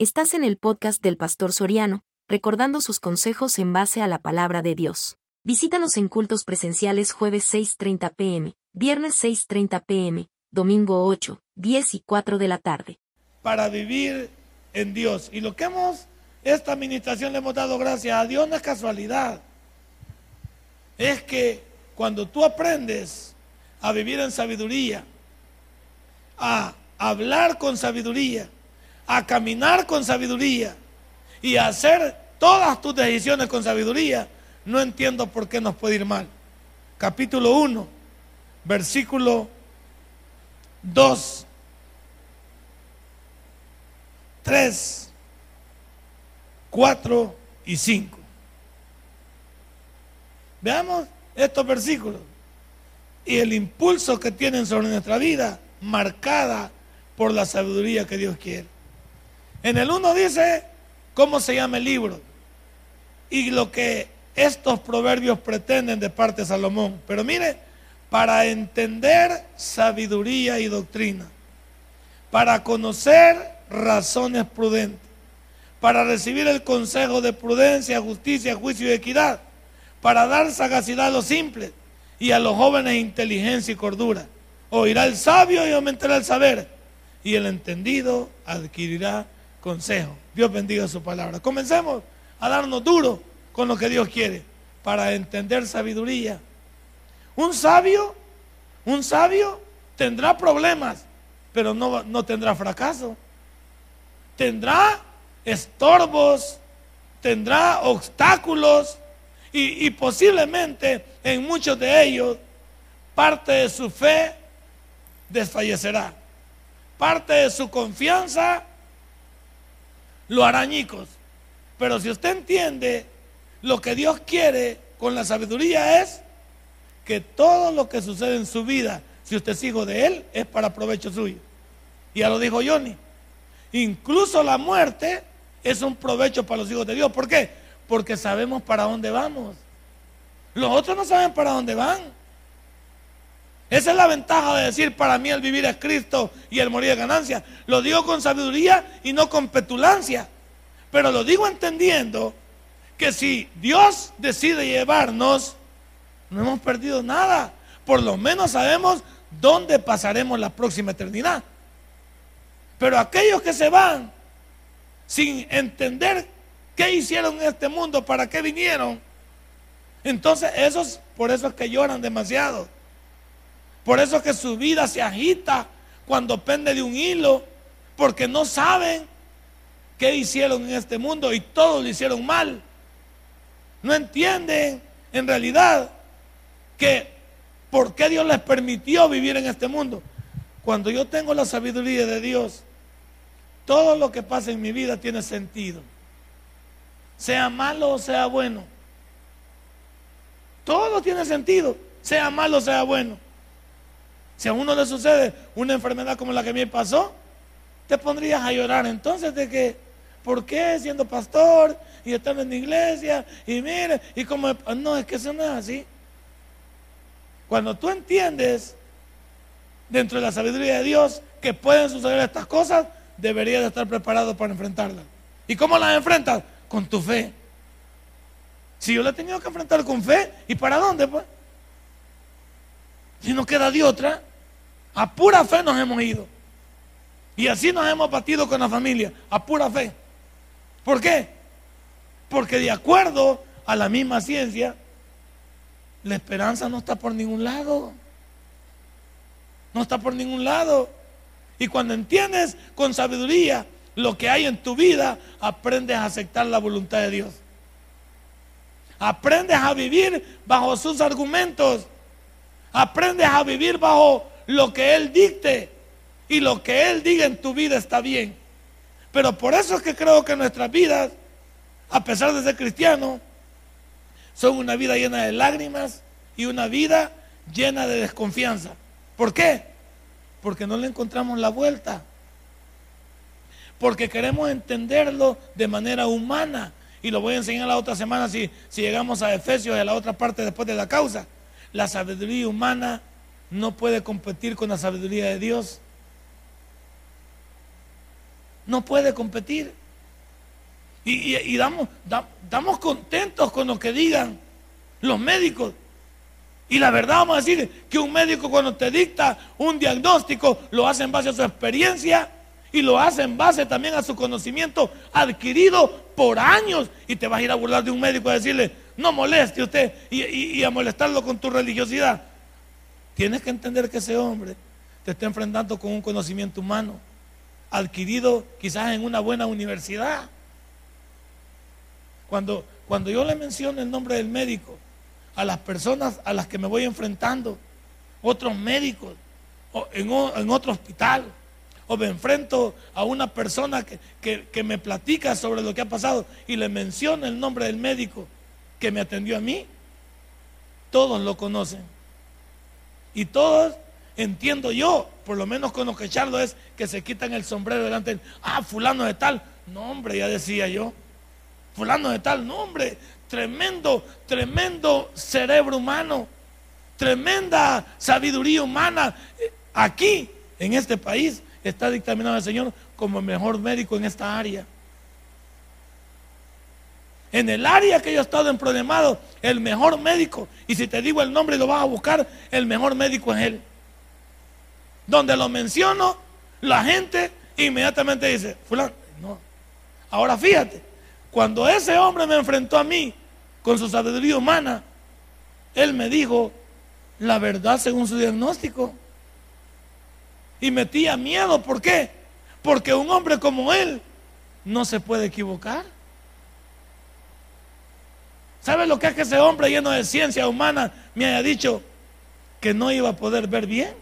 Estás en el podcast del Pastor Soriano, recordando sus consejos en base a la palabra de Dios. Visítanos en cultos presenciales jueves 6.30 pm, viernes 6.30 pm, domingo 8, 10 y 4 de la tarde. Para vivir en Dios. Y lo que hemos, esta administración le hemos dado gracias a Dios no es casualidad. Es que cuando tú aprendes a vivir en sabiduría, a hablar con sabiduría, a caminar con sabiduría y a hacer todas tus decisiones con sabiduría, no entiendo por qué nos puede ir mal. Capítulo 1, versículo 2, 3, 4 y 5. Veamos estos versículos y el impulso que tienen sobre nuestra vida marcada por la sabiduría que Dios quiere. En el 1 dice cómo se llama el libro y lo que estos proverbios pretenden de parte de Salomón. Pero mire, para entender sabiduría y doctrina, para conocer razones prudentes, para recibir el consejo de prudencia, justicia, juicio y equidad, para dar sagacidad a los simples y a los jóvenes inteligencia y cordura. Oirá el sabio y aumentará el saber, y el entendido adquirirá consejo. Dios bendiga su palabra. Comencemos a darnos duro con lo que Dios quiere para entender sabiduría. Un sabio, un sabio tendrá problemas, pero no, no tendrá fracaso. Tendrá estorbos, tendrá obstáculos y, y posiblemente en muchos de ellos parte de su fe desfallecerá. Parte de su confianza lo arañicos. Pero si usted entiende lo que Dios quiere con la sabiduría es que todo lo que sucede en su vida, si usted es hijo de Él, es para provecho suyo. Ya lo dijo Johnny. Incluso la muerte es un provecho para los hijos de Dios. ¿Por qué? Porque sabemos para dónde vamos. Los otros no saben para dónde van. Esa es la ventaja de decir, para mí el vivir es Cristo y el morir es ganancia. Lo digo con sabiduría y no con petulancia. Pero lo digo entendiendo que si Dios decide llevarnos, no hemos perdido nada. Por lo menos sabemos dónde pasaremos la próxima eternidad. Pero aquellos que se van sin entender qué hicieron en este mundo, para qué vinieron, entonces esos, por eso es que lloran demasiado. Por eso es que su vida se agita cuando pende de un hilo, porque no saben qué hicieron en este mundo y todos lo hicieron mal. No entienden en realidad que por qué Dios les permitió vivir en este mundo. Cuando yo tengo la sabiduría de Dios, todo lo que pasa en mi vida tiene sentido. Sea malo o sea bueno. Todo tiene sentido, sea malo o sea bueno. Si a uno le sucede una enfermedad como la que a mí pasó, te pondrías a llorar. Entonces, ¿de qué? ¿Por qué siendo pastor y estando en la iglesia? Y mire, y como... No, es que eso no es así. Cuando tú entiendes dentro de la sabiduría de Dios que pueden suceder estas cosas, deberías estar preparado para enfrentarlas. ¿Y cómo las enfrentas? Con tu fe. Si yo la he tenido que enfrentar con fe, ¿y para dónde? Pues? Si no queda de otra. A pura fe nos hemos ido. Y así nos hemos batido con la familia, a pura fe. ¿Por qué? Porque de acuerdo a la misma ciencia, la esperanza no está por ningún lado. No está por ningún lado. Y cuando entiendes con sabiduría lo que hay en tu vida, aprendes a aceptar la voluntad de Dios. Aprendes a vivir bajo sus argumentos. Aprendes a vivir bajo lo que Él dicte y lo que Él diga en tu vida está bien. Pero por eso es que creo que nuestras vidas, a pesar de ser cristianos, son una vida llena de lágrimas y una vida llena de desconfianza. ¿Por qué? Porque no le encontramos la vuelta. Porque queremos entenderlo de manera humana. Y lo voy a enseñar la otra semana si, si llegamos a Efesios, a la otra parte después de la causa. La sabiduría humana no puede competir con la sabiduría de Dios. No puede competir. Y, damos, damos contentos con lo que digan los médicos. Y la verdad vamos a decir que un médico cuando te dicta un diagnóstico lo hace en base a su experiencia y lo hace en base también a su conocimiento adquirido por años. Y te vas a ir a burlar de un médico y decirle, no moleste usted y, a molestarlo con tu religiosidad. Tienes que entender que ese hombre te está enfrentando con un conocimiento humano adquirido quizás en una buena universidad. Cuando, cuando yo le menciono el nombre del médico a las personas a las que me voy enfrentando, otros médicos, en, otro hospital, o me enfrento a una persona que, me platica sobre lo que ha pasado y le menciona el nombre del médico que me atendió a mí, todos lo conocen. Y todos, entiendo yo, por lo menos con lo que charlo es que se quitan el sombrero delante de ah, fulano de tal. No, hombre, ya decía yo. Fulano de tal, no, hombre, tremendo, tremendo cerebro humano, tremenda sabiduría humana. Aquí, en este país, está dictaminado el Señor como el mejor médico en esta área. En el área que yo he estado en problemado, el mejor médico, y si te digo el nombre y lo vas a buscar, el mejor médico es él. Donde lo menciono, la gente inmediatamente dice, fulano, no. Ahora fíjate, cuando ese hombre me enfrentó a mí con su sabiduría humana, él me dijo la verdad según su diagnóstico. Y metía miedo. ¿Por qué? Porque un hombre como él no se puede equivocar. ¿Sabe lo que es que ese hombre lleno de ciencia humana me haya dicho que no iba a poder ver bien?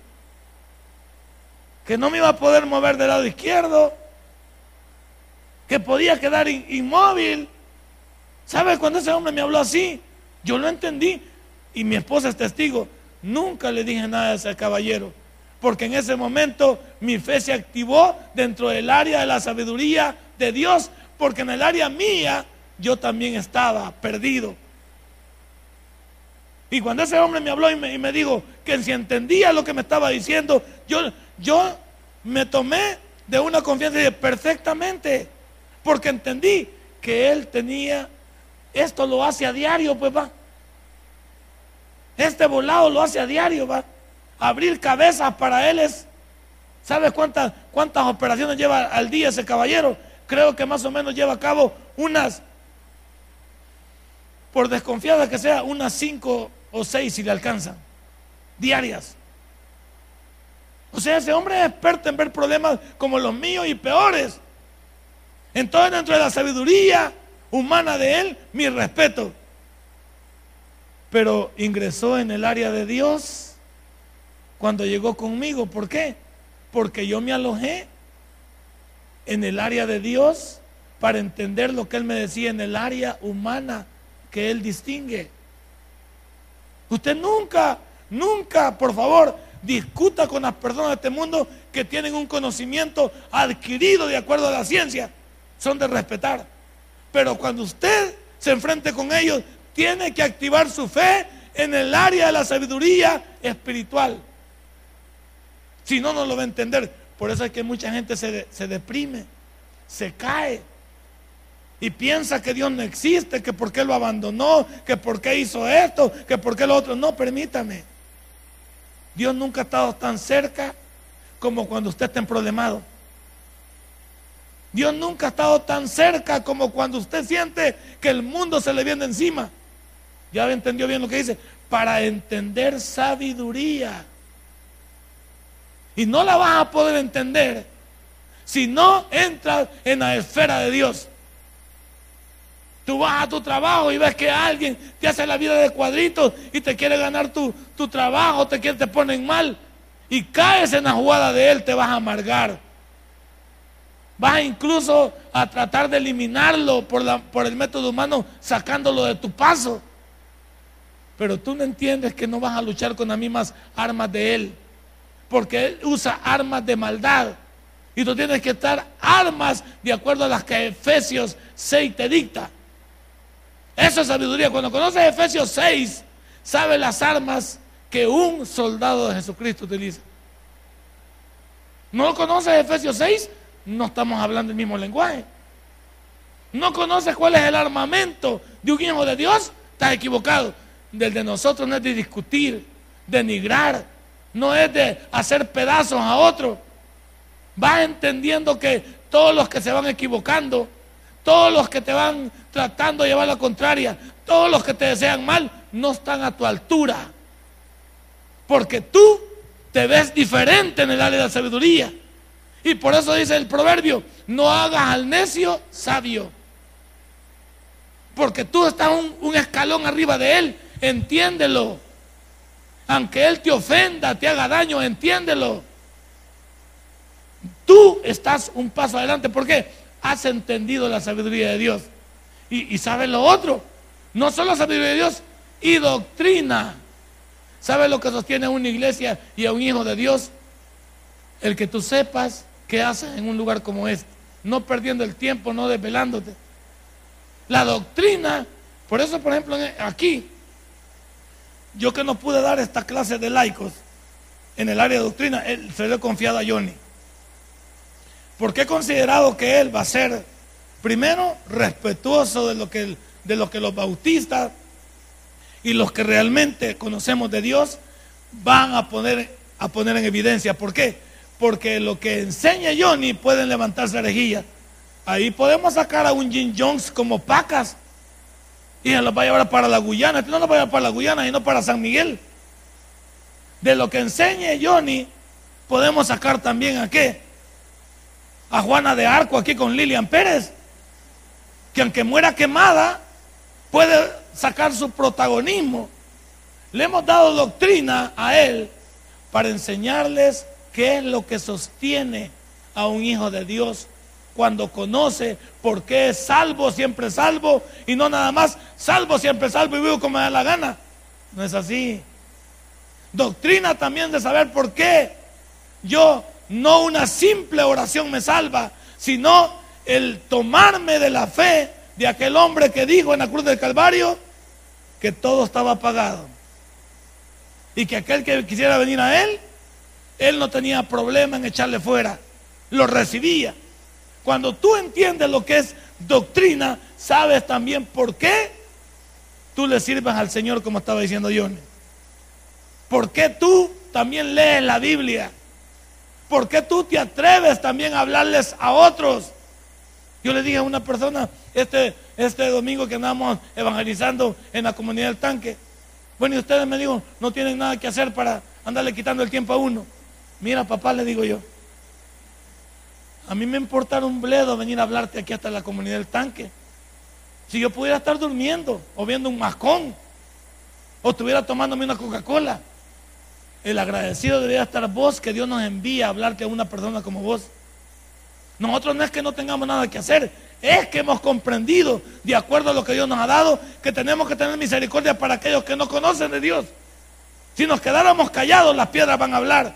Que no me iba a poder mover del lado izquierdo. Que podía quedar inmóvil. ¿Sabe cuando ese hombre me habló así? Yo lo entendí. Y mi esposa es testigo. Nunca le dije nada a ese caballero porque en ese momento mi fe se activó dentro del área de la sabiduría de Dios, porque en el área mía yo también estaba perdido. Y cuando ese hombre me habló y me, dijo que si entendía lo que me estaba diciendo, yo, yo me tomé de una confianza de perfectamente, porque entendí que él tenía, esto lo hace a diario, pues va. Este volado lo hace a diario, va abrir cabezas para él es, ¿sabes cuántas, cuántas operaciones lleva al día ese caballero? Creo que más o menos lleva a cabo unas, por desconfiada que sea, unas cinco o seis si le alcanzan, diarias. O sea, ese hombre es experto en ver problemas como los míos y peores. Entonces, dentro de la sabiduría humana de él, mi respeto. Pero ingresó en el área de Dios cuando llegó conmigo. ¿Por qué? Porque yo me alojé en el área de Dios para entender lo que Él me decía en el área humana que Él distingue. Usted nunca, nunca, por favor, discuta con las personas de este mundo que tienen un conocimiento adquirido de acuerdo a la ciencia. Son de respetar. Pero cuando usted se enfrente con ellos, tiene que activar su fe en el área de la sabiduría espiritual. Si no, no lo va a entender. Por eso es que mucha gente se, se deprime, se cae y piensa que Dios no existe, que por qué lo abandonó, que por qué hizo esto, que por qué lo otro. No, permítame. Dios nunca ha estado tan cerca como cuando usted está en problemado. Dios nunca ha estado tan cerca como cuando usted siente que el mundo se le viene encima. Ya entendió bien lo que dice. Para entender sabiduría. Y no la vas a poder entender si no entras en la esfera de Dios. Tú vas a tu trabajo y ves que alguien te hace la vida de cuadritos y te quiere ganar tu, trabajo, te, quiere, te ponen mal y caes en la jugada de él, te vas a amargar. Vas incluso a tratar de eliminarlo por, la, por el método humano sacándolo de tu paso. Pero tú no entiendes que no vas a luchar con las mismas armas de él porque Él usa armas de maldad. Y tú tienes que estar armas de acuerdo a las que Efesios 6 te dicta. Eso es sabiduría. Cuando conoces Efesios 6, sabes las armas que un soldado de Jesucristo utiliza. ¿No conoces Efesios 6? No estamos hablando el mismo lenguaje. no conoces cuál es el armamento de un hijo de Dios, estás equivocado. Del de nosotros no es de discutir, denigrar, no es de hacer pedazos a otro. Vas entendiendo que todos los que se van equivocando, todos los que te van tratando de llevar la contraria, todos los que te desean mal, no están a tu altura. Porque tú te ves diferente en el área de la sabiduría. Y por eso dice el proverbio, no hagas al necio sabio. Porque tú estás un, escalón arriba de él, entiéndelo. Aunque él te ofenda, te haga daño, entiéndelo. Tú estás un paso adelante. ¿Por qué? Has entendido la sabiduría de Dios. Y, sabes lo otro. No solo sabiduría de Dios, y doctrina. ¿Sabes lo que sostiene una iglesia y a un hijo de Dios? El que tú sepas qué haces en un lugar como este. No perdiendo el tiempo, no desvelándote. La doctrina, por eso, por ejemplo, aquí, yo que no pude dar esta clase de laicos en el área de doctrina, se lo he confiado a Johnny. Porque he considerado que él va a ser, primero, respetuoso de lo que, de que los bautistas y los que realmente conocemos de Dios van a poner, a poner en evidencia. ¿Por qué? Porque lo que enseña Johnny pueden levantarse rejillas. Ahí podemos sacar a un Jim Jones como pacas y se los va a llevar para la Guyana. Este no nos va a llevar para la Guyana, y no para San Miguel. De lo que enseñe Johnny, podemos sacar también a qué? A Juana de Arco aquí con Lilian Pérez, que aunque muera quemada, puede sacar su protagonismo. Le hemos dado doctrina a él para enseñarles qué es lo que sostiene a un hijo de Dios cuando conoce por qué es salvo, siempre salvo, y no nada más salvo, siempre salvo y vivo como me da la gana. No es así. Doctrina también de saber por qué yo no una simple oración me salva, sino el tomarme de la fe de aquel hombre que dijo en la cruz del Calvario, que todo estaba pagado. Y que aquel que quisiera venir a él, él no tenía problema en echarle fuera. Lo recibía. Cuando tú entiendes lo que es doctrina, sabes también por qué tú le sirves al Señor, como estaba diciendo Johnny. ¿Por qué tú también lees la Biblia? ¿Por qué tú te atreves también a hablarles a otros? Yo le dije a una persona este, este domingo que andamos evangelizando en la comunidad del tanque. Bueno, y ustedes me digo, no tienen nada que hacer para andarle quitando el tiempo a uno. Mira, papá, le digo yo. A mí me importa un bledo venir a hablarte aquí hasta la comunidad del tanque. Si yo pudiera estar durmiendo o viendo un mascón o estuviera tomándome una Coca-Cola, el agradecido debería estar vos que Dios nos envía a hablarte a una persona como vos. Nosotros no es que no tengamos nada que hacer, es que hemos comprendido, de acuerdo a lo que Dios nos ha dado, que tenemos que tener misericordia para aquellos que no conocen de Dios. Si nos quedáramos callados, las piedras van a hablar.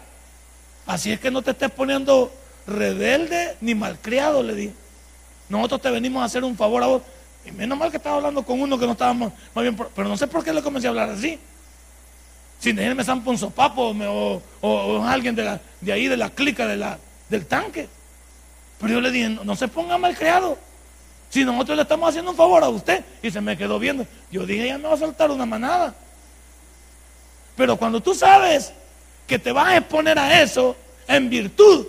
Así es que no te estés poniendo rebelde ni malcriado, le di. Nosotros te venimos a hacer un favor a vos. Y menos mal que estaba hablando con uno que no estábamos más bien, pero no sé por qué le comencé a hablar así. Sin decirme San Ponzo Papo o, o, alguien de, la, de ahí, de la clica de la, del tanque. Pero yo le dije, no, se ponga mal creado. Si nosotros le estamos haciendo un favor a usted. Y se me quedó viendo. Yo dije, ya me va a soltar una manada. Pero cuando tú sabes que te vas a exponer a eso en virtud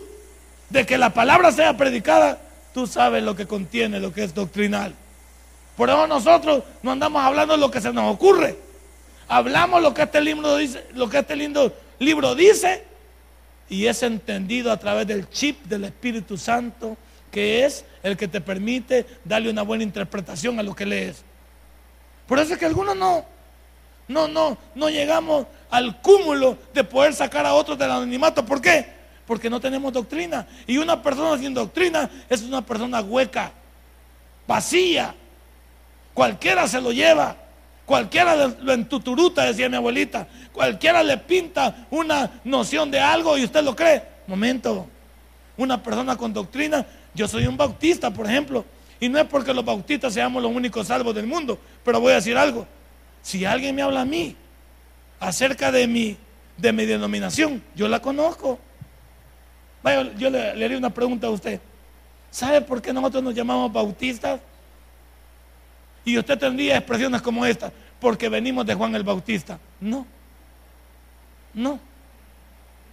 de que la palabra sea predicada, tú sabes lo que contiene, lo que es doctrinal. Por eso nosotros no andamos hablando de lo que se nos ocurre. Hablamos lo que este libro dice, lo que este lindo libro dice y es entendido a través del chip del Espíritu Santo, que es el que te permite darle una buena interpretación a lo que lees. Por eso es que algunos no, no, no, no llegamos al cúmulo de poder sacar a otros del anonimato. ¿Por qué? Porque no tenemos doctrina. Y una persona sin doctrina es una persona hueca, vacía. Cualquiera se lo lleva. Cualquiera lo entuturuta, decía mi abuelita. Cualquiera le pinta una noción de algo y usted lo cree. Momento. Una persona con doctrina. Yo soy un bautista, por ejemplo. Y no es porque los bautistas seamos los únicos salvos del mundo. Pero voy a decir algo. Si alguien me habla a mí acerca de mi, de mi denominación, yo la conozco. Vaya, yo le, le haría una pregunta a usted. ¿Sabe por qué nosotros nos llamamos bautistas? Y usted tendría expresiones como esta, porque venimos de Juan el Bautista. No, no.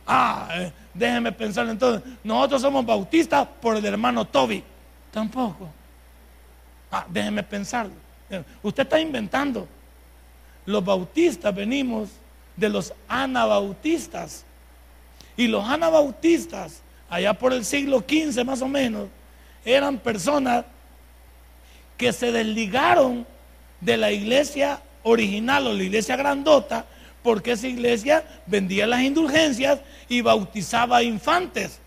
Ah, eh, déjeme pensar entonces. Nosotros somos bautistas por el hermano Toby. Tampoco. Ah, déjeme pensarlo. Usted está inventando. Los bautistas venimos de los anabautistas. Y los anabautistas, allá por el siglo XV más o menos, eran personas que se desligaron de la iglesia original o la iglesia grandota, porque esa iglesia vendía las indulgencias y bautizaba infantes.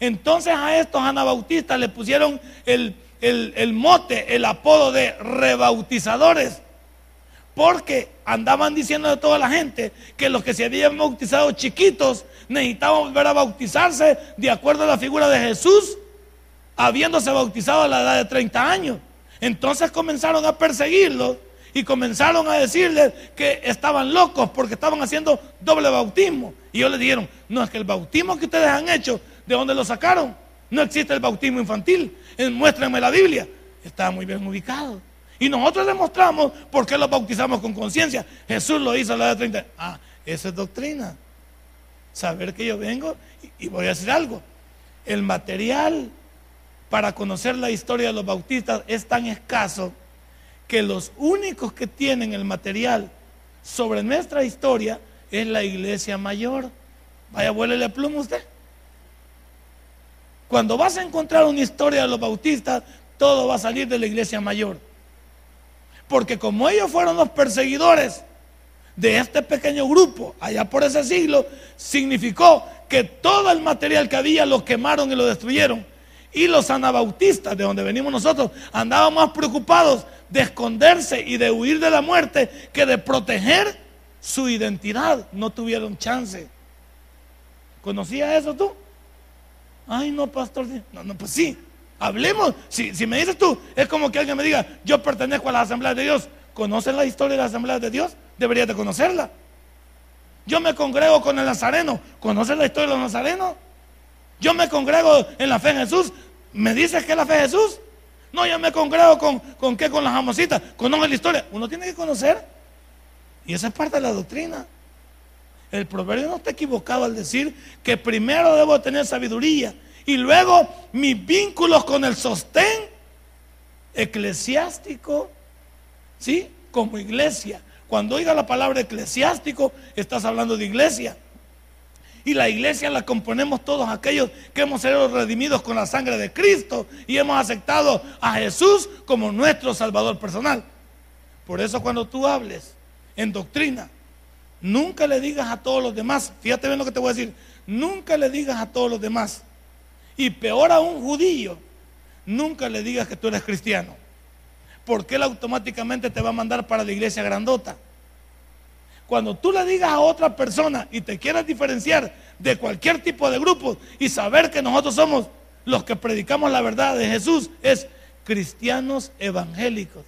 Entonces a estos anabautistas le pusieron el, el mote, el apodo de rebautizadores, porque andaban diciendo a toda la gente que los que se habían bautizado chiquitos necesitaban volver a bautizarse de acuerdo a la figura de Jesús, habiéndose bautizado a la edad de 30 años. Entonces comenzaron a perseguirlos y comenzaron a decirles que estaban locos porque estaban haciendo doble bautismo. Y ellos les dijeron, no es que el bautismo que ustedes han hecho, ¿de dónde lo sacaron? No existe el bautismo infantil. Muéstrenme la Biblia. Está muy bien ubicado. Y nosotros demostramos por qué los bautizamos con conciencia. Jesús lo hizo a la edad de 30. Ah, esa es doctrina. Saber que yo vengo y voy a hacer algo. El material para conocer la historia de los bautistas es tan escaso que los únicos que tienen el material sobre nuestra historia es la iglesia mayor. Vaya, vuélele pluma usted. Cuando vas a encontrar una historia de los bautistas, todo va a salir de la iglesia mayor. Porque como ellos fueron los perseguidores de este pequeño grupo allá por ese siglo, significó que todo el material que había lo quemaron y lo destruyeron. Y los anabautistas, de donde venimos nosotros, andaban más preocupados de esconderse y de huir de la muerte que de proteger su identidad. No tuvieron chance. ¿Conocías eso tú? Ay, no, pastor. No, no, pues sí. Hablemos. Si, si me dices tú, es como que alguien me diga, yo pertenezco a la Asamblea de Dios. ¿Conoces la historia de la Asamblea de Dios? Deberías de conocerla. Yo me congrego con el Nazareno. ¿Conoces la historia de los Nazarenos? Yo me congrego en la fe en Jesús. ¿Me dices que es la fe de Jesús? No, yo me congrego con, con qué, con las amositas. Conoce la historia. Uno tiene que conocer. Y esa es parte de la doctrina. El proverbio no está equivocado al decir que primero debo tener sabiduría y luego mis vínculos con el sostén eclesiástico, ¿sí? Como iglesia. Cuando oiga la palabra eclesiástico, estás hablando de iglesia. Y la iglesia la componemos todos aquellos que hemos sido redimidos con la sangre de Cristo y hemos aceptado a Jesús como nuestro Salvador personal. Por eso cuando tú hables en doctrina, nunca le digas a todos los demás, fíjate bien lo que te voy a decir, nunca le digas a todos los demás, y peor a un judío, nunca le digas que tú eres cristiano, porque él automáticamente te va a mandar para la iglesia grandota. Cuando tú le digas a otra persona y te quieras diferenciar de cualquier tipo de grupo y saber que nosotros somos los que predicamos la verdad de Jesús, es cristianos evangélicos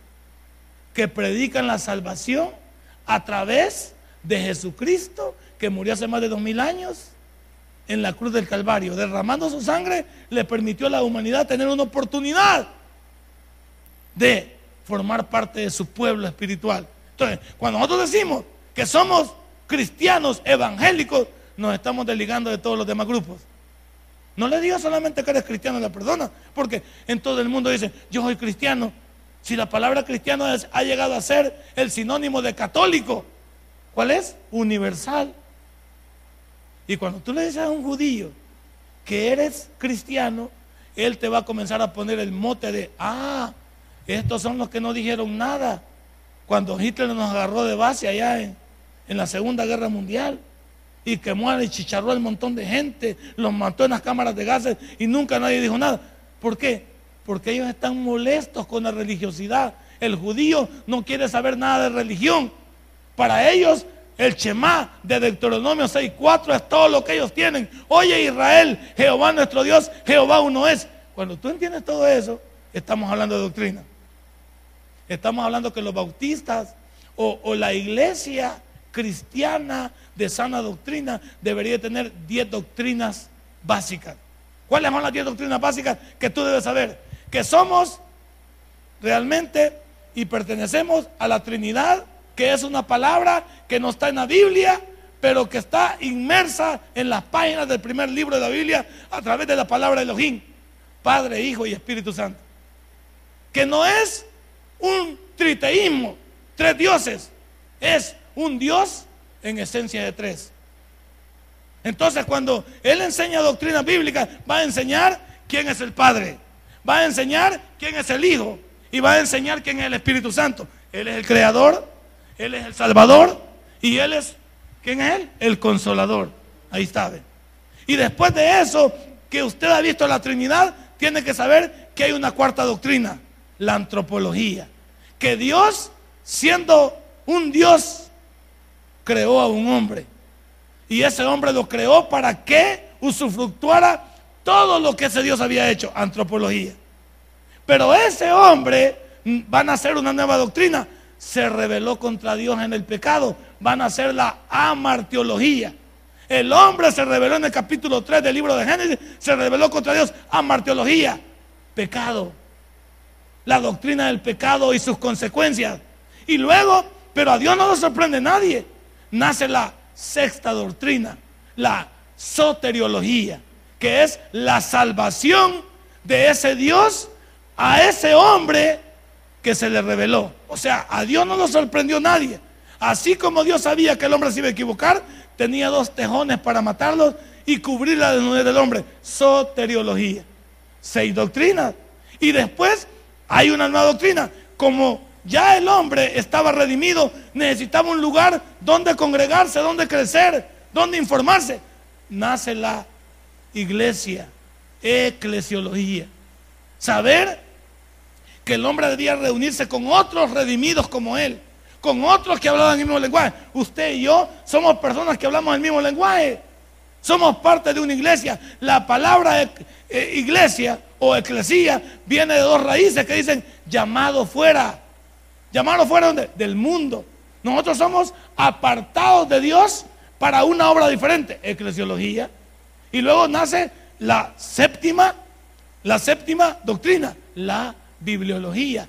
que predican la salvación a través de Jesucristo que murió hace más de dos mil años en la cruz del Calvario. Derramando su sangre le permitió a la humanidad tener una oportunidad de formar parte de su pueblo espiritual. Entonces, cuando nosotros decimos que somos cristianos evangélicos, nos estamos desligando de todos los demás grupos. No le digas solamente que eres cristiano a la persona, porque en todo el mundo dicen, yo soy cristiano. Si la palabra cristiano ha llegado a ser el sinónimo de católico, ¿cuál es? Universal. Y cuando tú le dices a un judío que eres cristiano, él te va a comenzar a poner el mote de, ah, estos son los que no dijeron nada cuando Hitler nos agarró de base allá en, en la Segunda Guerra Mundial y quemó y chicharró al montón de gente, los mató en las cámaras de gases y nunca nadie dijo nada. ¿Por qué? Porque ellos están molestos con la religiosidad. El judío no quiere saber nada de religión. Para ellos el Shema de Deuteronomio 6.4 es todo lo que ellos tienen. Oye Israel, Jehová nuestro Dios, Jehová uno es. Cuando tú entiendes todo eso, estamos hablando de doctrina. Estamos hablando que los bautistas o, o la iglesia cristiana de sana doctrina debería tener 10 doctrinas básicas. ¿Cuáles son las 10 doctrinas básicas que tú debes saber? Que somos realmente y pertenecemos a la Trinidad, que es una palabra que no está en la Biblia, pero que está inmersa en las páginas del primer libro de la Biblia a través de la palabra Elohim, Padre, Hijo y Espíritu Santo. Que no es un triteísmo, tres dioses, es un Dios en esencia de tres. Entonces cuando Él enseña doctrina bíblica, va a enseñar quién es el Padre, va a enseñar quién es el Hijo y va a enseñar quién es el Espíritu Santo. Él es el Creador, Él es el Salvador y Él es ¿Quién es Él? El consolador. Ahí está. Y después de eso, que usted ha visto la Trinidad, tiene que saber que hay una cuarta doctrina, la antropología. Que Dios, siendo un Dios, creó a un hombre. Y ese hombre lo creó para que usufructuara todo lo que ese Dios había hecho, antropología. Pero ese hombre va a nacer una nueva doctrina, se rebeló contra Dios en el pecado, van a ser la amarteología. El hombre se rebeló en el capítulo 3 del libro de Génesis, se rebeló contra Dios, amarteología, pecado, la doctrina del pecado y sus consecuencias. Y luego, pero a Dios no lo sorprende nadie, nace la sexta doctrina, la soteriología, que es la salvación de ese Dios a ese hombre que se le reveló. O sea, a Dios no lo sorprendió nadie. Así como Dios sabía que el hombre se iba a equivocar, tenía dos tejones para matarlos y cubrir la desnudez del hombre. Soteriología. Seis doctrinas. Y después hay una nueva doctrina. Como ya el hombre estaba redimido, necesitaba un lugar donde congregarse, donde crecer, donde informarse. Nace la iglesia, eclesiología. Saber que el hombre debía reunirse con otros redimidos como él, con otros que hablaban el mismo lenguaje. Usted y yo somos personas que hablamos el mismo lenguaje. Somos parte de una iglesia. La palabra eh, iglesia o eclesía viene de dos raíces que dicen llamado fuera. Llamado fuera del mundo. Nosotros somos apartados de Dios para una obra diferente, eclesiología. Y luego nace la séptima, la séptima doctrina, la bibliología.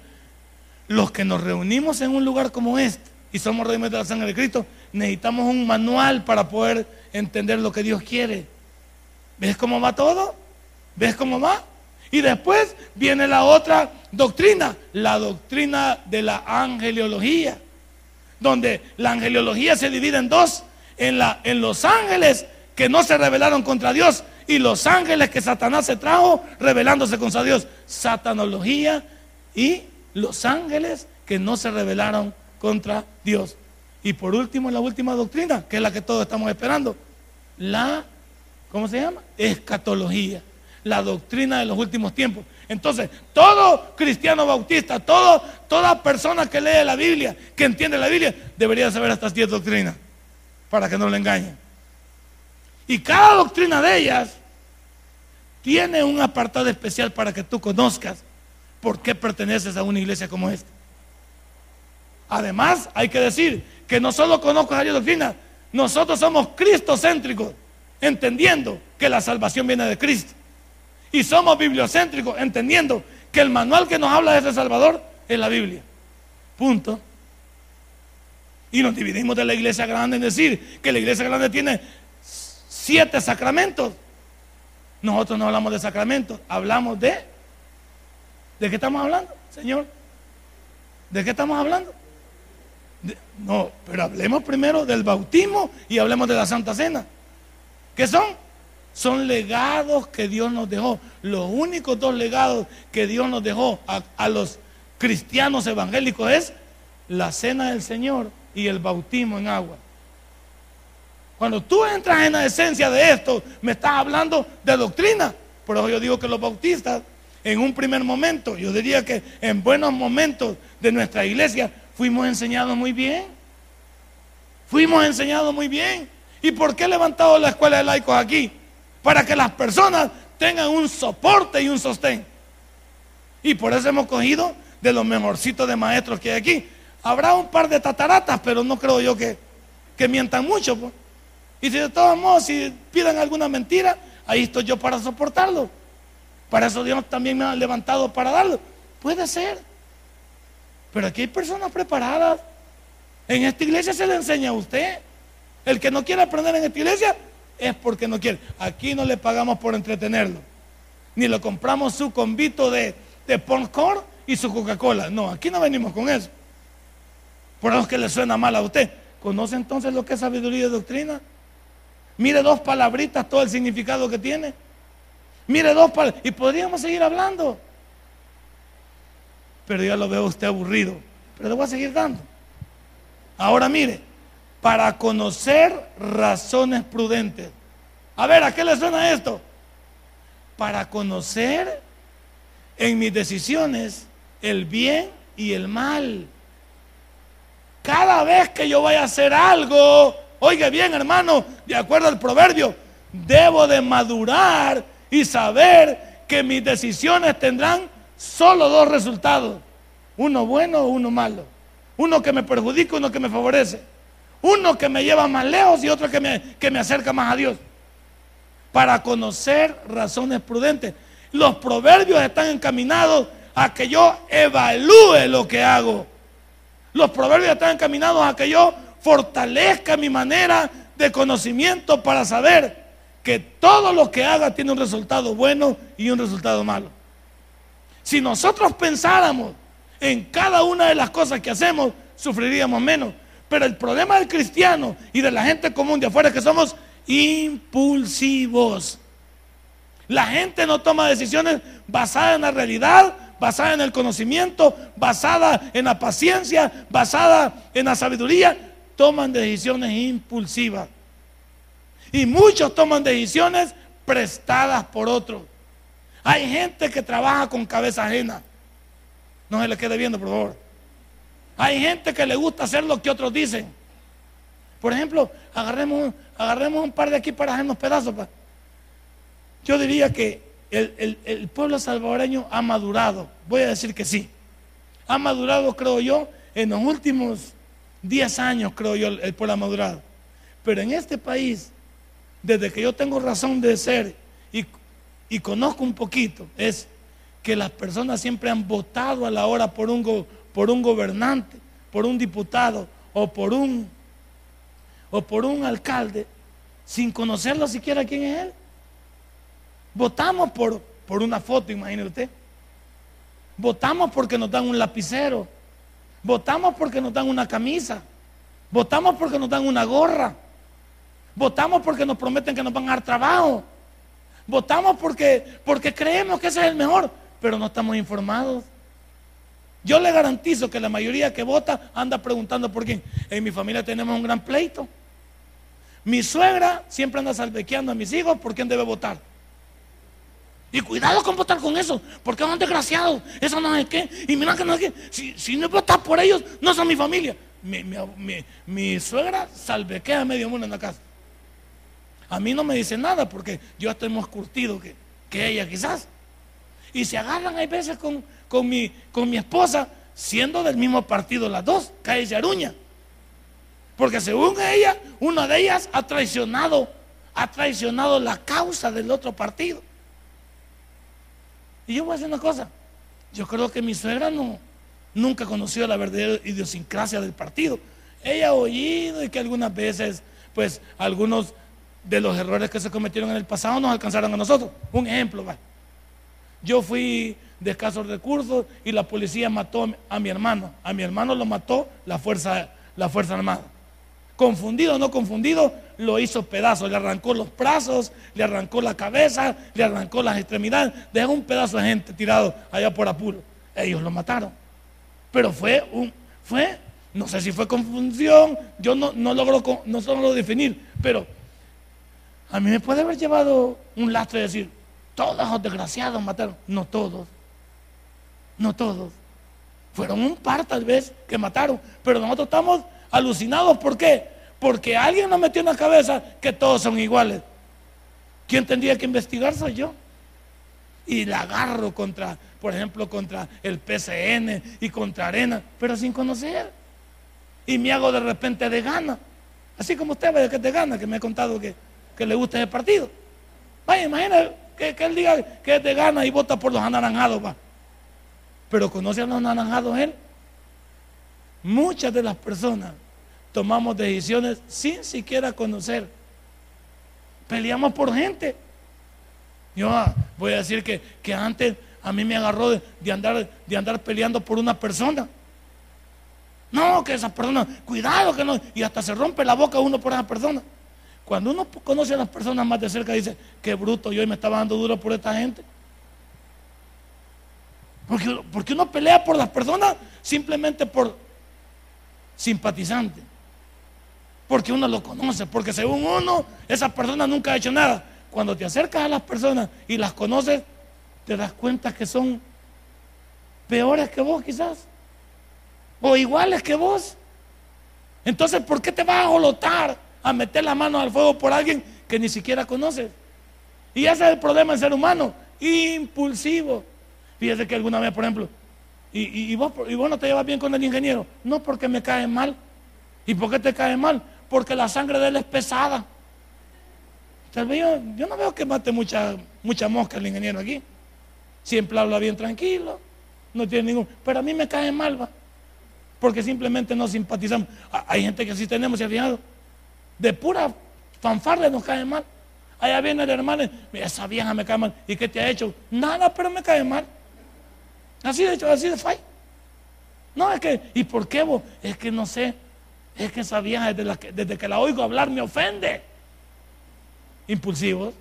Los que nos reunimos en un lugar como este y somos redimidos de la sangre de Cristo, necesitamos un manual para poder entender lo que Dios quiere. ¿Ves cómo va todo? ¿Ves cómo va? Y después viene la otra doctrina, la doctrina de la angeliología, donde la angeliología se divide en dos, en, en los ángeles que no se rebelaron contra Dios y los ángeles que Satanás se trajo rebelándose contra Dios. Satanología y los ángeles que no se rebelaron contra Dios. Y por último, la última doctrina, que es la que todos estamos esperando, la, ¿cómo se llama? Escatología, la doctrina de los últimos tiempos. Entonces, todo cristiano bautista, toda persona que lee la Biblia, que entiende la Biblia, debería saber estas diez doctrinas, para que no le engañen. Y cada doctrina de ellas tiene un apartado especial para que tú conozcas por qué perteneces a una iglesia como esta. Además, hay que decir que no solo conozco esa doctrina, nosotros somos cristocéntricos, entendiendo que la salvación viene de Cristo. Y somos bibliocéntricos, entendiendo que el manual que nos habla de ese Salvador es la Biblia. Punto. Y nos dividimos de la iglesia grande en decir que la iglesia grande tiene siete sacramentos. Nosotros no hablamos de sacramentos, hablamos de... ¿De qué estamos hablando, Señor? ¿De qué estamos hablando? no, pero hablemos primero del bautismo y hablemos de la Santa Cena. ¿Qué son? Son legados que Dios nos dejó. Los únicos dos legados que Dios nos dejó a, los cristianos evangélicos es la Cena del Señor y el bautismo en agua. Cuando tú entras en la esencia de esto, me estás hablando de doctrina. Por eso yo digo que los bautistas, en un primer momento, yo diría que en buenos momentos de nuestra iglesia, fuimos enseñados muy bien. Fuimos enseñados muy bien. ¿Y por qué he levantado la escuela de laicos aquí? Para que las personas tengan un soporte y un sostén. Y por eso hemos cogido de los mejorcitos de maestros que hay aquí. Habrá un par de tataratas, pero no creo yo que, que mientan mucho. Pues. Y si de todos modos, si piden alguna mentira, ahí estoy yo para soportarlo. Para eso Dios también me ha levantado para darlo. Puede ser. Pero aquí hay personas preparadas. En esta iglesia se le enseña a usted. El que no quiere aprender en esta iglesia es porque no quiere. Aquí no le pagamos por entretenerlo. Ni le compramos su convito de, de y su Coca-Cola. No, aquí no venimos con eso. Por eso es que le suena mal a usted. ¿Conoce entonces lo que es sabiduría y doctrina? Mire dos palabritas, todo el significado que tiene. Mire dos palabras. Y podríamos seguir hablando. Pero ya lo veo usted aburrido. Pero le voy a seguir dando. Ahora mire, para conocer razones prudentes. A ver, ¿a qué le suena esto? Para conocer en mis decisiones el bien y el mal. Cada vez que yo vaya a hacer algo, oiga bien hermano, de acuerdo al proverbio, debo de madurar y saber que mis decisiones tendrán solo dos resultados. Uno bueno o uno malo. Uno que me perjudica, uno que me favorece. Uno que me lleva más lejos y otro que me, que me acerca más a Dios. Para conocer razones prudentes. Los proverbios están encaminados a que yo evalúe lo que hago. Los proverbios están encaminados a que yo fortalezca mi manera de conocimiento para saber que todo lo que haga tiene un resultado bueno y un resultado malo. Si nosotros pensáramos en cada una de las cosas que hacemos, sufriríamos menos. Pero el problema del cristiano y de la gente común de afuera es que somos impulsivos. La gente no toma decisiones basadas en la realidad, basadas en el conocimiento, basadas en la paciencia, basadas en la sabiduría. Toman decisiones impulsivas. Y muchos toman decisiones prestadas por otros. Hay gente que trabaja con cabeza ajena. No se le quede viendo, por favor. Hay gente que le gusta hacer lo que otros dicen. Por ejemplo, agarremos, agarremos un par de aquí para hacernos pedazos. Yo diría que el, pueblo salvadoreño ha madurado. Voy a decir que sí. Ha madurado, creo yo, en los últimos 10 años, creo yo, el, pueblo ha madurado. Pero en este país, desde que yo tengo razón de ser y, y conozco un poquito, es que las personas siempre han votado a la hora por un, por un gobernante, por un diputado o por un o por un alcalde sin conocerlo siquiera quién es él. Votamos por, por una foto, imagínese usted. Votamos porque nos dan un lapicero. Votamos porque nos dan una camisa. Votamos porque nos dan una gorra. Votamos porque nos prometen que nos van a dar trabajo. Votamos porque, porque creemos que ese es el mejor, pero no estamos informados. Yo le garantizo que la mayoría que vota anda preguntando por quién. En mi familia tenemos un gran pleito. Mi suegra siempre anda salvequeando a mis hijos por quién debe votar. Y cuidado con votar con eso, porque son desgraciados. Eso no es qué. Y mira que no es que. Si, no votas por ellos, no son mi familia. Mi, suegra salvequea a medio mundo en la casa. A mí no me dice nada porque yo estoy más curtido que, que ella quizás. Y se agarran hay veces con, con mi, con mi esposa, siendo del mismo partido las dos, calle Yaruña. Porque según ella, una de ellas ha traicionado, ha traicionado la causa del otro partido. Y yo voy a decir una cosa, yo creo que mi suegra no, nunca conoció la verdadera idiosincrasia del partido. Ella ha oído y que algunas veces, pues, algunos de los errores que se cometieron en el pasado nos alcanzaron a nosotros. Un ejemplo, va. Yo fui de escasos recursos y la policía mató a mi hermano. A mi hermano lo mató la Fuerza, la fuerza Armada. Confundido o no confundido, lo hizo pedazos, le arrancó los brazos, le arrancó la cabeza, le arrancó las extremidades, dejó un pedazo de gente tirado allá por Apuro. Ellos lo mataron. Pero fue un, fue, no sé si fue confusión, yo no, no logro, no logro definir, pero a mí me puede haber llevado un lastre de decir, todos los desgraciados mataron. No todos. No todos. Fueron un par tal vez que mataron. Pero nosotros estamos alucinados. ¿Por qué? Porque alguien nos metió en la cabeza que todos son iguales. ¿Quién tendría que investigar? Soy yo. Y la agarro contra, por ejemplo, contra el PCN y contra Arena, pero sin conocer. Y me hago de repente de gana. Así como usted ve que te gana, que me ha contado que, que le gusta ese partido. Vaya, imagínate que, él diga que te gana y vota por los anaranjados, va. Pero conoce a los anaranjados él. muchas de las personas tomamos decisiones sin siquiera conocer. Peleamos por gente. Yo ah, voy a decir que, que antes a mí me agarró de, andar, de andar peleando por una persona. No, que esa persona, cuidado que no, y hasta se rompe la boca uno por esa persona. Cuando uno conoce a las personas más de cerca, dice, qué bruto, yo hoy me estaba dando duro por esta gente. Porque, porque uno pelea por las personas simplemente por simpatizante. Porque uno lo conoce, porque según uno, esa persona nunca ha hecho nada. Cuando te acercas a las personas y las conoces, te das cuenta que son peores que vos quizás. O iguales que vos. Entonces, ¿por qué te vas a jolotar a meter la mano al fuego por alguien que ni siquiera conoces? Y ese es el problema del ser humano, impulsivo. Fíjese que alguna vez, por ejemplo, y, vos, y vos no te llevas bien con el ingeniero, no porque me cae mal. ¿Y por qué te cae mal? Porque la sangre de él es pesada. Yo, yo no veo que mate mucha, mucha mosca el ingeniero aquí. Siempre habla bien tranquilo, no tiene ningún. Pero a mí me cae mal, va. Porque simplemente no simpatizamos. Hay gente que sí tenemos, ¿se ha fijado? De pura fanfarle nos cae mal. Allá viene el hermano, esa vieja me cae mal. ¿Y qué te ha hecho? Nada, pero me cae mal. Así de hecho, así de fai. No, es que, ¿y por qué vos? Es que no sé. Es que esa vieja desde, que, desde que la oigo hablar me ofende. Impulsivos.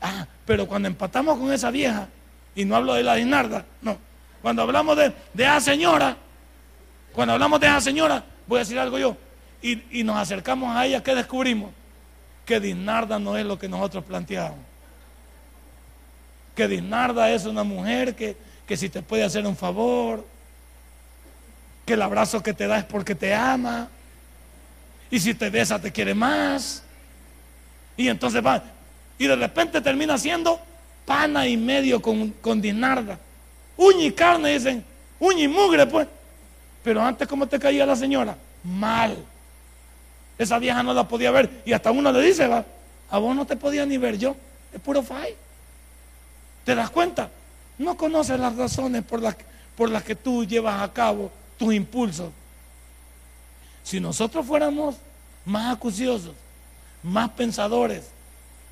Ah, pero cuando empatamos con esa vieja, y no hablo de la Dinarda, no. Cuando hablamos de, de esa señora, cuando hablamos de esa señora, voy a decir algo yo, y, nos acercamos a ella, ¿qué descubrimos? Que Dinarda no es lo que nosotros planteamos. Que Dinarda es una mujer que, que si te puede hacer un favor, que el abrazo que te da es porque te ama, y si te besa te quiere más. Y entonces va, y de repente termina siendo pana y medio con, con dinarda. Uña y carne, dicen. Uña y mugre, pues. Pero antes, ¿cómo te caía la señora? Mal. Esa vieja no la podía ver. Y hasta uno le dice, va, a vos no te podía ni ver yo. Es puro fai. ¿Te das cuenta? No conoces las razones por las, por las que tú llevas a cabo tus impulsos. Si nosotros fuéramos más acuciosos, más pensadores,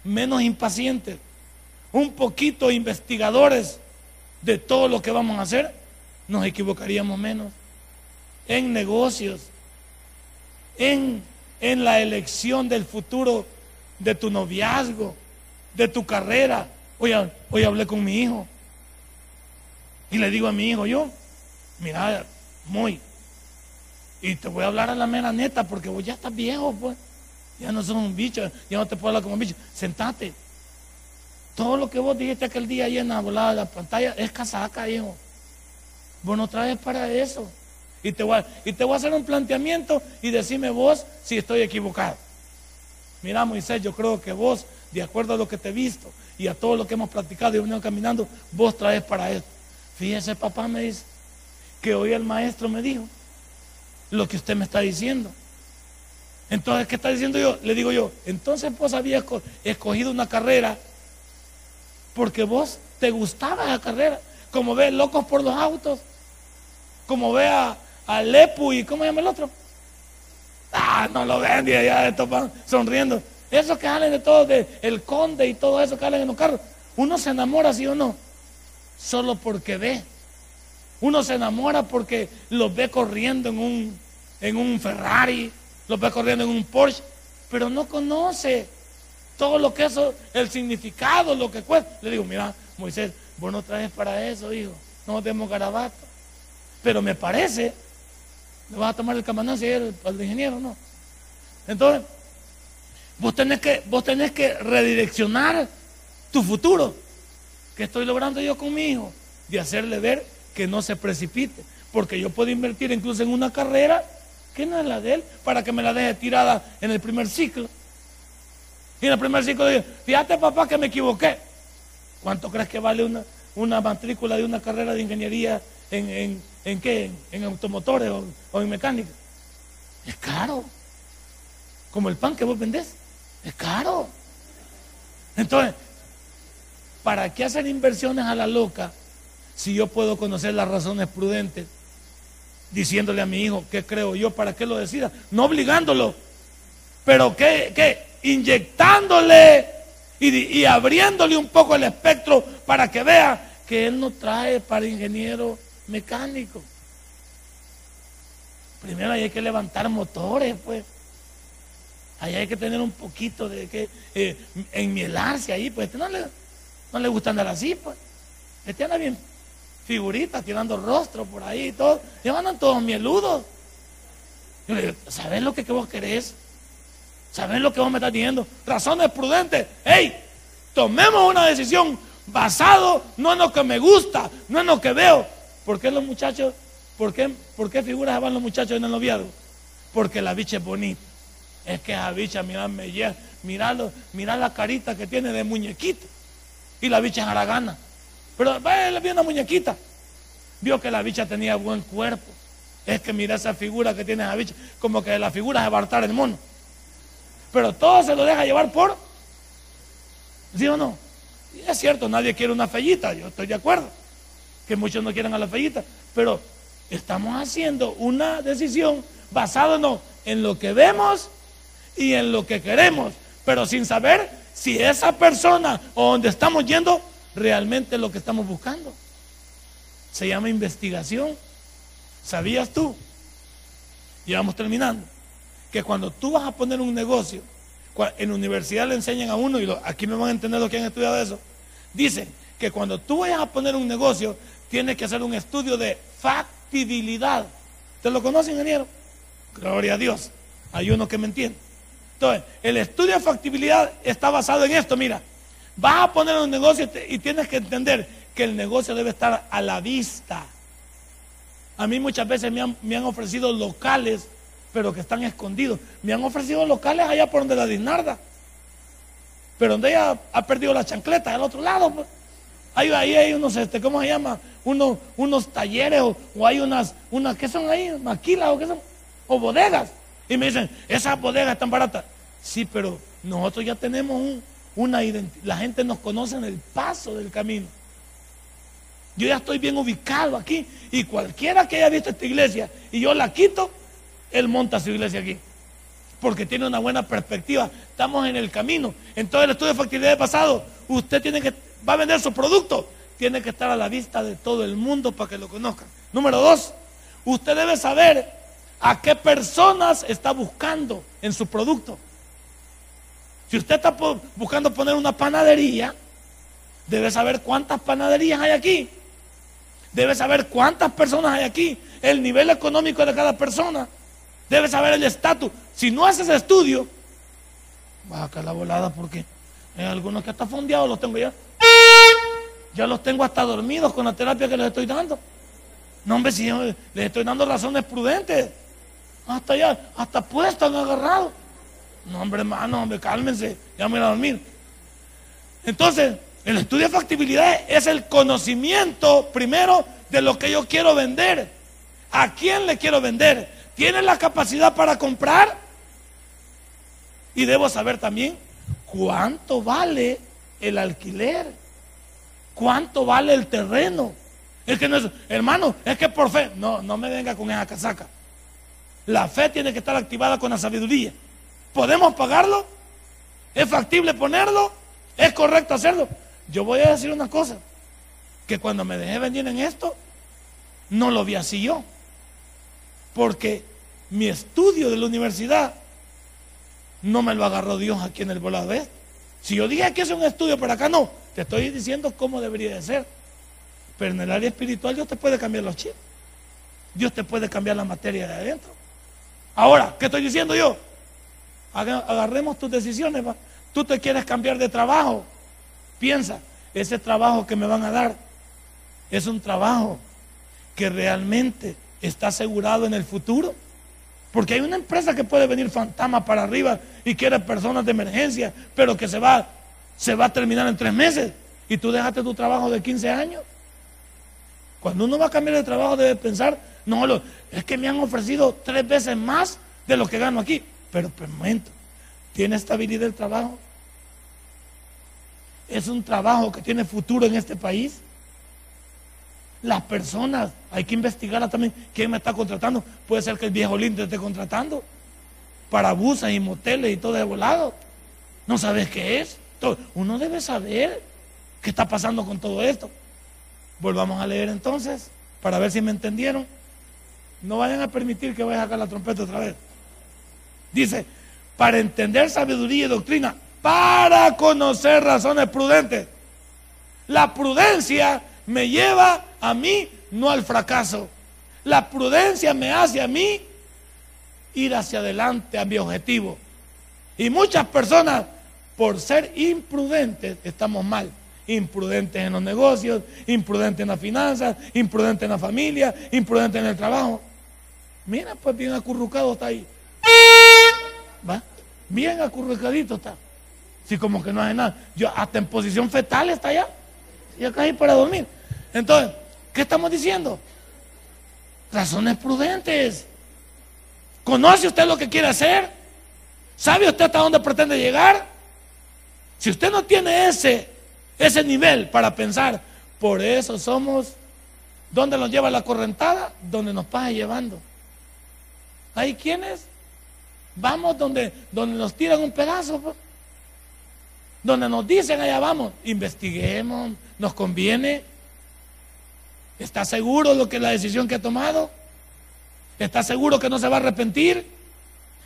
menos impacientes, un poquito investigadores de todo lo que vamos a hacer, nos equivocaríamos menos. En negocios, en, en la elección del futuro de tu noviazgo, de tu carrera. Hoy, hoy hablé con mi hijo y le digo a mi hijo, yo, mira, muy, y te voy a hablar a la mera neta porque vos ya estás viejo, pues. Ya no son un bicho, ya no te puedo hablar como un bicho. Sentate. Todo lo que vos dijiste aquel día ahí en la volada de la pantalla es casaca, hijo. Vos no traes para eso. Y te, voy a, y te voy a hacer un planteamiento y decime vos si estoy equivocado. Mira, Moisés, yo creo que vos, de acuerdo a lo que te he visto y a todo lo que hemos practicado y venido caminando, vos traes para esto. Fíjese, papá me dice que hoy el maestro me dijo lo que usted me está diciendo. Entonces, ¿qué está diciendo yo? Le digo yo, entonces vos habías escogido una carrera porque vos te gustaba la carrera. Como ve locos por los autos, como ve a, Lepu y ¿cómo se llama el otro? Ah, no lo ven, y allá esto sonriendo. Esos que salen de todo, de el conde y todo eso que salen en los carros. Uno se enamora, sí o no, solo porque ve. Uno se enamora porque los ve corriendo en un, en un Ferrari, lo ve corriendo en un Porsche, pero no conoce todo lo que eso, el significado, lo que cuesta. Le digo, mira, Moisés, vos no traes para eso, hijo, no demos garabato. Pero me parece, le vas a tomar el camanazo y el, el ingeniero, ¿no? Entonces, vos tenés que, vos tenés que redireccionar tu futuro. que estoy logrando yo con mi hijo? De hacerle ver que no se precipite. Porque yo puedo invertir incluso en una carrera que no es la de él, para que me la deje tirada en el primer ciclo. Y en el primer ciclo digo, fíjate papá que me equivoqué. ¿Cuánto crees que vale una, una matrícula de una carrera de ingeniería en, en, qué? ¿En automotores o, en mecánica? Es caro. Como el pan que vos vendés. Es caro. Entonces, ¿para qué hacer inversiones a la loca si yo puedo conocer las razones prudentes diciéndole a mi hijo qué creo yo para que lo decida, no obligándolo, pero que, que inyectándole y, y abriéndole un poco el espectro para que vea que él no trae para ingeniero mecánico. Primero hay que levantar motores, pues. Ahí hay que tener un poquito de que eh, enmielarse ahí, pues este no le, no le gusta andar así, pues. Este anda bien figuritas, tirando rostro por ahí y todo. Y andan todos mieludos. Yo le digo, ¿sabes lo que, vos querés? ¿Sabes lo que vos me estás diciendo? Razones prudentes. ¡Hey! Tomemos una decisión basado no en lo que me gusta, no en lo que veo. ¿Por qué los muchachos, por qué, por qué figuras van los muchachos en el noviado? Porque la bicha es bonita. Es que esa bicha, mira, me lleva, mira, la carita que tiene de muñequito. Y la bicha es haragana. Pero él vio una muñequita. Vio que la bicha tenía buen cuerpo. Es que mira esa figura que tiene esa bicha. Como que la figura es Bartar el mono. Pero todo se lo deja llevar por. ¿Sí o no? es cierto, nadie quiere una fellita. Yo estoy de acuerdo. Que muchos no quieren a la fellita. Pero estamos haciendo una decisión basada no, en lo que vemos y en lo que queremos. Pero sin saber si esa persona o donde estamos yendo realmente lo que estamos buscando. Se llama investigación. ¿Sabías tú? Y vamos terminando. Que cuando tú vas a poner un negocio, en universidad le enseñan a uno, y aquí me van a entender los que han estudiado eso, dicen que cuando tú vayas a poner un negocio, tienes que hacer un estudio de factibilidad. ¿Te lo conoce, ingeniero? Gloria a Dios. Hay uno que me entiende. Entonces, el estudio de factibilidad está basado en esto, mira. Vas a poner un negocio y tienes que entender que el negocio debe estar a la vista. A mí muchas veces me han, ofrecido locales, pero que están escondidos. Me han ofrecido locales allá por donde la Dinarda. Pero donde ella ha perdido la chancleta, al otro lado. Pues. Ahí, ahí hay unos, este, ¿cómo se llama? Unos, unos talleres o, hay unas, unas, ¿qué son ahí? Maquilas o qué son? O bodegas. Y me dicen, esas bodegas están baratas. Sí, pero nosotros ya tenemos un, una identidad. La gente nos conoce en el paso del camino. Yo ya estoy bien ubicado aquí y cualquiera que haya visto esta iglesia y yo la quito, él monta su iglesia aquí. Porque tiene una buena perspectiva. Estamos en el camino. En todo el estudio de factibilidad pasado, usted tiene que, va a vender su producto. Tiene que estar a la vista de todo el mundo para que lo conozcan. Número dos, usted debe saber a qué personas está buscando en su producto. Si usted está buscando poner una panadería, debe saber cuántas panaderías hay aquí. Debe saber cuántas personas hay aquí, el nivel económico de cada persona. Debe saber el estatus. Si no haces estudio, va a caer la volada porque hay algunos que hasta fondeados los tengo ya. Ya los tengo hasta dormidos con la terapia que les estoy dando. No, hombre, si les estoy dando razones prudentes. Hasta ya, hasta puestos han agarrado. No, hombre, hermano, hombre, cálmense, ya me voy a dormir. Entonces, el estudio de factibilidad es el conocimiento primero de lo que yo quiero vender. ¿A quién le quiero vender? ¿Tiene la capacidad para comprar? Y debo saber también cuánto vale el alquiler. ¿Cuánto vale el terreno? Es que no es, hermano, es que por fe, no, no me venga con esa casaca. La fe tiene que estar activada con la sabiduría. ¿Podemos pagarlo? ¿Es factible ponerlo? ¿Es correcto hacerlo? Yo voy a decir una cosa, que cuando me dejé venir en esto, no lo vi así yo. Porque mi estudio de la universidad no me lo agarró Dios aquí en el volado este. Si yo dije que es un estudio, pero acá no, te estoy diciendo cómo debería de ser. Pero en el área espiritual Dios te puede cambiar los chips. Dios te puede cambiar la materia de adentro. Ahora, ¿qué estoy diciendo yo? agarremos tus decisiones. Tú te quieres cambiar de trabajo. Piensa, ese trabajo que me van a dar es un trabajo que realmente está asegurado en el futuro. Porque hay una empresa que puede venir fantasma para arriba y quiere personas de emergencia, pero que se va, se va a terminar en tres meses. Y tú dejaste tu trabajo de 15 años. Cuando uno va a cambiar de trabajo debe pensar, no, es que me han ofrecido tres veces más de lo que gano aquí. Pero, por momento, ¿tiene estabilidad el trabajo? ¿Es un trabajo que tiene futuro en este país? Las personas, hay que investigar también quién me está contratando. Puede ser que el viejo lindo esté contratando para busas y moteles y todo de volado. ¿No sabes qué es? Uno debe saber qué está pasando con todo esto. Volvamos a leer entonces para ver si me entendieron. No vayan a permitir que vaya a sacar la trompeta otra vez. Dice, para entender sabiduría y doctrina, para conocer razones prudentes. La prudencia me lleva a mí, no al fracaso. La prudencia me hace a mí ir hacia adelante a mi objetivo. Y muchas personas, por ser imprudentes, estamos mal. Imprudentes en los negocios, imprudentes en las finanzas, imprudentes en la familia, imprudentes en el trabajo. Mira, pues bien acurrucado está ahí. ¿Va? Bien acurrucadito está. Si como que no hace nada. Yo hasta en posición fetal está allá. Y acá hay para dormir. Entonces, ¿qué estamos diciendo? Razones prudentes. ¿Conoce usted lo que quiere hacer? ¿Sabe usted hasta dónde pretende llegar? Si usted no tiene ese, ese nivel para pensar, por eso somos, ¿dónde nos lleva la correntada? Donde nos pasa llevando. ¿Hay quienes? Vamos donde, donde nos tiran un pedazo. Donde nos dicen allá vamos, investiguemos, nos conviene. ¿Está seguro lo que la decisión que ha tomado? ¿Está seguro que no se va a arrepentir?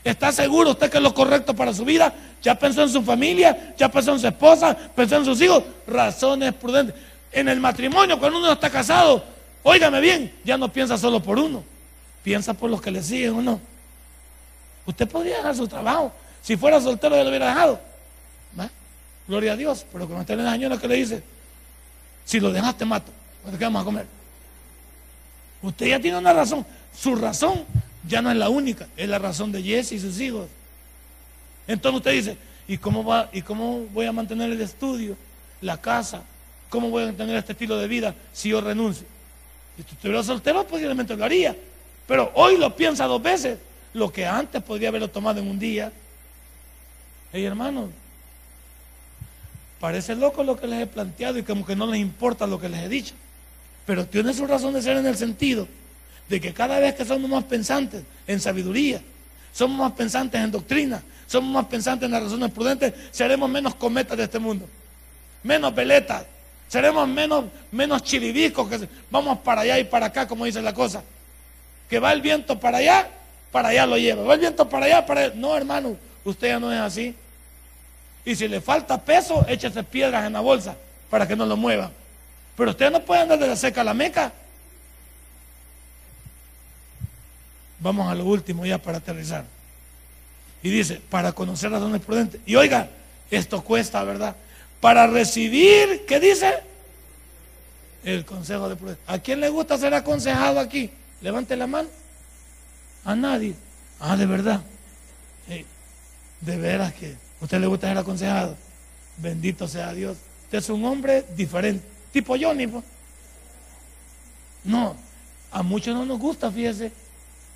¿Está seguro usted que es lo correcto para su vida? ¿Ya pensó en su familia? ¿Ya pensó en su esposa? ¿Pensó en sus hijos? Razones prudentes. En el matrimonio, cuando uno está casado, óigame bien, ya no piensa solo por uno, piensa por los que le siguen o no. Usted podría dejar su trabajo. Si fuera soltero, ya lo hubiera dejado. Gloria a Dios. Pero cuando está en la señora que le dice, si lo dejaste mato, ¿qué vamos a comer? Usted ya tiene una razón. Su razón ya no es la única, es la razón de Jesse y sus hijos. Entonces usted dice, ¿y cómo, va, ¿y cómo voy a mantener el estudio, la casa? ¿Cómo voy a mantener este estilo de vida si yo renuncio? Si tú estuvieras soltero, posiblemente lo haría. Pero hoy lo piensa dos veces. Lo que antes podría haberlo tomado en un día. Hey, hermanos, Parece loco lo que les he planteado y como que no les importa lo que les he dicho. Pero tiene su razón de ser en el sentido de que cada vez que somos más pensantes en sabiduría, somos más pensantes en doctrina, somos más pensantes en las razones prudentes, seremos menos cometas de este mundo, menos veletas, seremos menos, menos chiribiscos que vamos para allá y para acá, como dice la cosa. Que va el viento para allá, para allá lo lleva. Va el viento para allá, para allá. No, hermano, usted ya no es así. Y si le falta peso, échese piedras en la bolsa para que no lo muevan. Pero usted no puede andar de la seca a la meca. Vamos a lo último ya para aterrizar. Y dice, para conocer razones prudentes. Y oiga, esto cuesta, ¿verdad? Para recibir, ¿qué dice? El consejo de prudencia. ¿A quién le gusta ser aconsejado aquí? Levante la mano. A nadie. Ah, de verdad. de veras que ¿Usted le gusta ser aconsejado? Bendito sea Dios. Usted es un hombre diferente, tipo Johnny. Pues. No, a muchos no nos gusta, fíjese,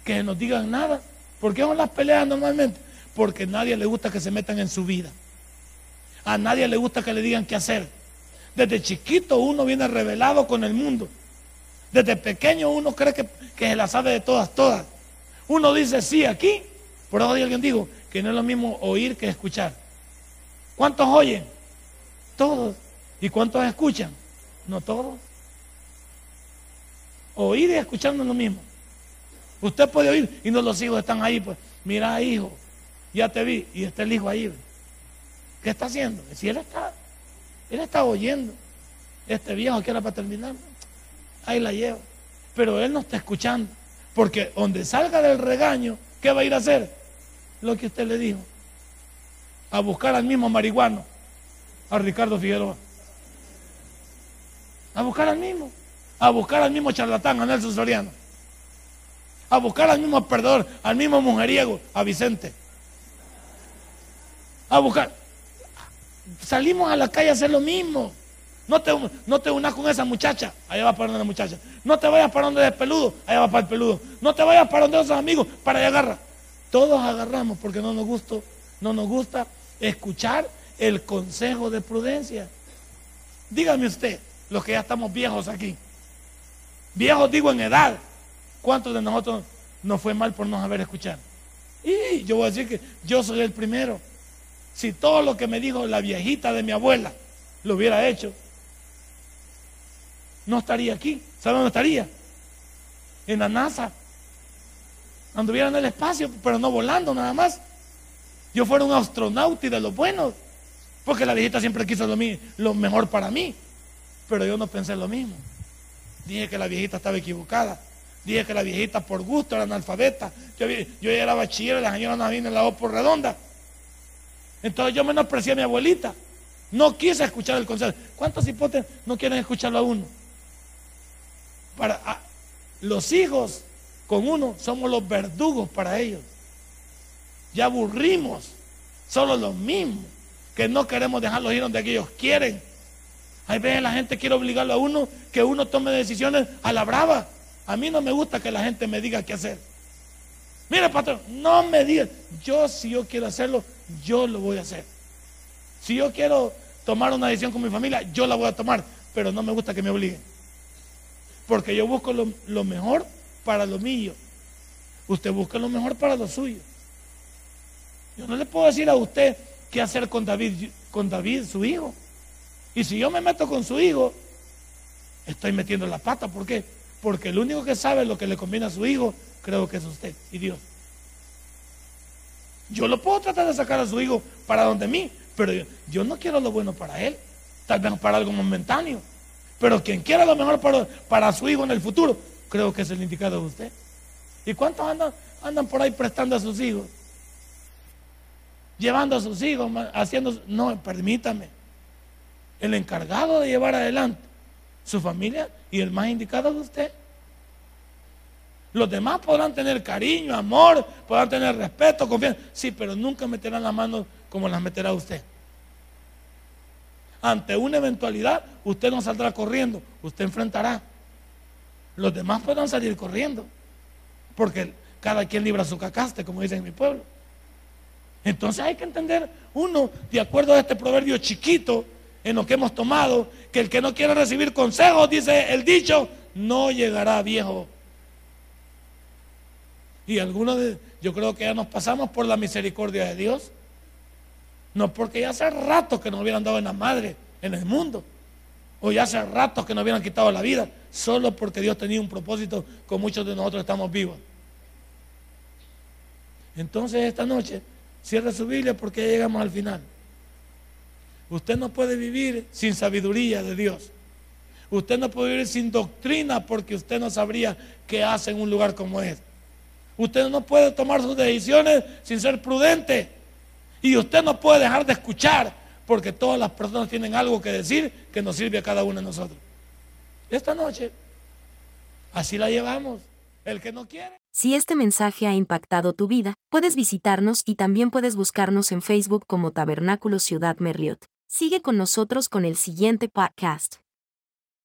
que nos digan nada. ¿Por qué son las peleas normalmente? Porque a nadie le gusta que se metan en su vida. A nadie le gusta que le digan qué hacer. Desde chiquito uno viene revelado con el mundo. Desde pequeño uno cree que, que se la sabe de todas, todas. Uno dice sí aquí, por eso alguien digo, que no es lo mismo oír que escuchar. ¿Cuántos oyen? Todos. ¿Y cuántos escuchan? No todos. Oír y escuchar no es lo mismo. Usted puede oír y no los hijos están ahí, pues, mira hijo, ya te vi, y está el hijo ahí. ¿Qué está haciendo? Si él está, él está oyendo. Este viejo que era para terminar, ahí la lleva. Pero él no está escuchando. Porque donde salga del regaño, ¿qué va a ir a hacer? Lo que usted le dijo. A buscar al mismo marihuano, a Ricardo Figueroa. A buscar al mismo. A buscar al mismo charlatán, a Nelson Soriano. A buscar al mismo perdedor, al mismo mujeriego, a Vicente. A buscar. Salimos a la calle a hacer lo mismo. No te, no te unas con esa muchacha, allá va para donde la muchacha. No te vayas para donde es peludo, allá va para el peludo. No te vayas para donde esos amigos, para allá agarra. Todos agarramos porque no nos gusta, escuchar el consejo de prudencia. Dígame usted, los que ya estamos viejos aquí, Viejos digo en edad. ¿Cuántos de nosotros nos fue mal por no saber escuchar? Y yo voy a decir que yo soy el primero. Si todo lo que me dijo la viejita de mi abuela lo hubiera hecho, no estaría aquí. ¿Sabe dónde estaría? En la NASA. Anduviera en el espacio, pero no volando nada más. Yo fuera un astronauta y de los buenos. Porque la viejita siempre quiso lo, mejor para mí. Pero yo no pensé lo mismo. Dije que la viejita estaba equivocada. Dije que la viejita por gusto era analfabeta. Yo, yo era bachiller la señora no vino en la O por redonda. Entonces yo menosprecié a mi abuelita. No quise escuchar el consejo. ¿Cuántos hipótesis no quieren escucharlo a uno? Para los hijos con uno somos los verdugos para ellos. Ya aburrimos. Solo los mismos. Que no queremos dejarlos ir donde ellos quieren. Hay veces la gente quiere obligarlo a uno que uno tome decisiones a la brava. A mí no me gusta que la gente me diga qué hacer. Mire, patrón, no me diga. Yo, si yo quiero hacerlo, yo lo voy a hacer. Si yo quiero tomar una decisión con mi familia, yo la voy a tomar. Pero no me gusta que me obliguen. Porque yo busco lo mejor para lo mío. Usted busca lo mejor para lo suyo. Yo no le puedo decir a usted qué hacer con David, con David, su hijo. Y si yo me meto con su hijo, estoy metiendo la pata. ¿Por qué? Porque el único que sabe lo que le conviene a su hijo, creo que es usted y Dios. Yo lo puedo tratar de sacar a su hijo para donde mí, pero yo, no quiero lo bueno para él, tal vez para algo momentáneo. Pero quien quiera lo mejor para, para su hijo en el futuro, creo que es el indicado de usted. ¿Y cuántos andan, andan por ahí prestando a sus hijos? Llevando a sus hijos, haciendo... No, permítame el encargado de llevar adelante su familia y el más indicado es usted. Los demás podrán tener cariño, amor, podrán tener respeto, confianza. Sí, pero nunca meterán las manos como las meterá usted. Ante una eventualidad, usted no saldrá corriendo, usted enfrentará. Los demás podrán salir corriendo, porque cada quien libra su cacaste, como dicen en mi pueblo. Entonces hay que entender, uno, de acuerdo a este proverbio chiquito, en lo que hemos tomado, que el que no quiere recibir consejos, dice el dicho, no llegará viejo. Y algunos de, yo creo que ya nos pasamos por la misericordia de Dios. No porque ya hace rato que nos hubieran dado en la madre, en el mundo. O ya hace rato que nos hubieran quitado la vida, solo porque Dios tenía un propósito con muchos de nosotros estamos vivos. Entonces esta noche, cierre su Biblia porque ya llegamos al final. Usted no puede vivir sin sabiduría de Dios. Usted no puede vivir sin doctrina porque usted no sabría qué hace en un lugar como este. Usted no puede tomar sus decisiones sin ser prudente. Y usted no puede dejar de escuchar porque todas las personas tienen algo que decir que nos sirve a cada uno de nosotros. Esta noche, así la llevamos. El que no quiere. Si este mensaje ha impactado tu vida, puedes visitarnos y también puedes buscarnos en Facebook como Tabernáculo Ciudad Merliot. Sigue con nosotros con el siguiente podcast.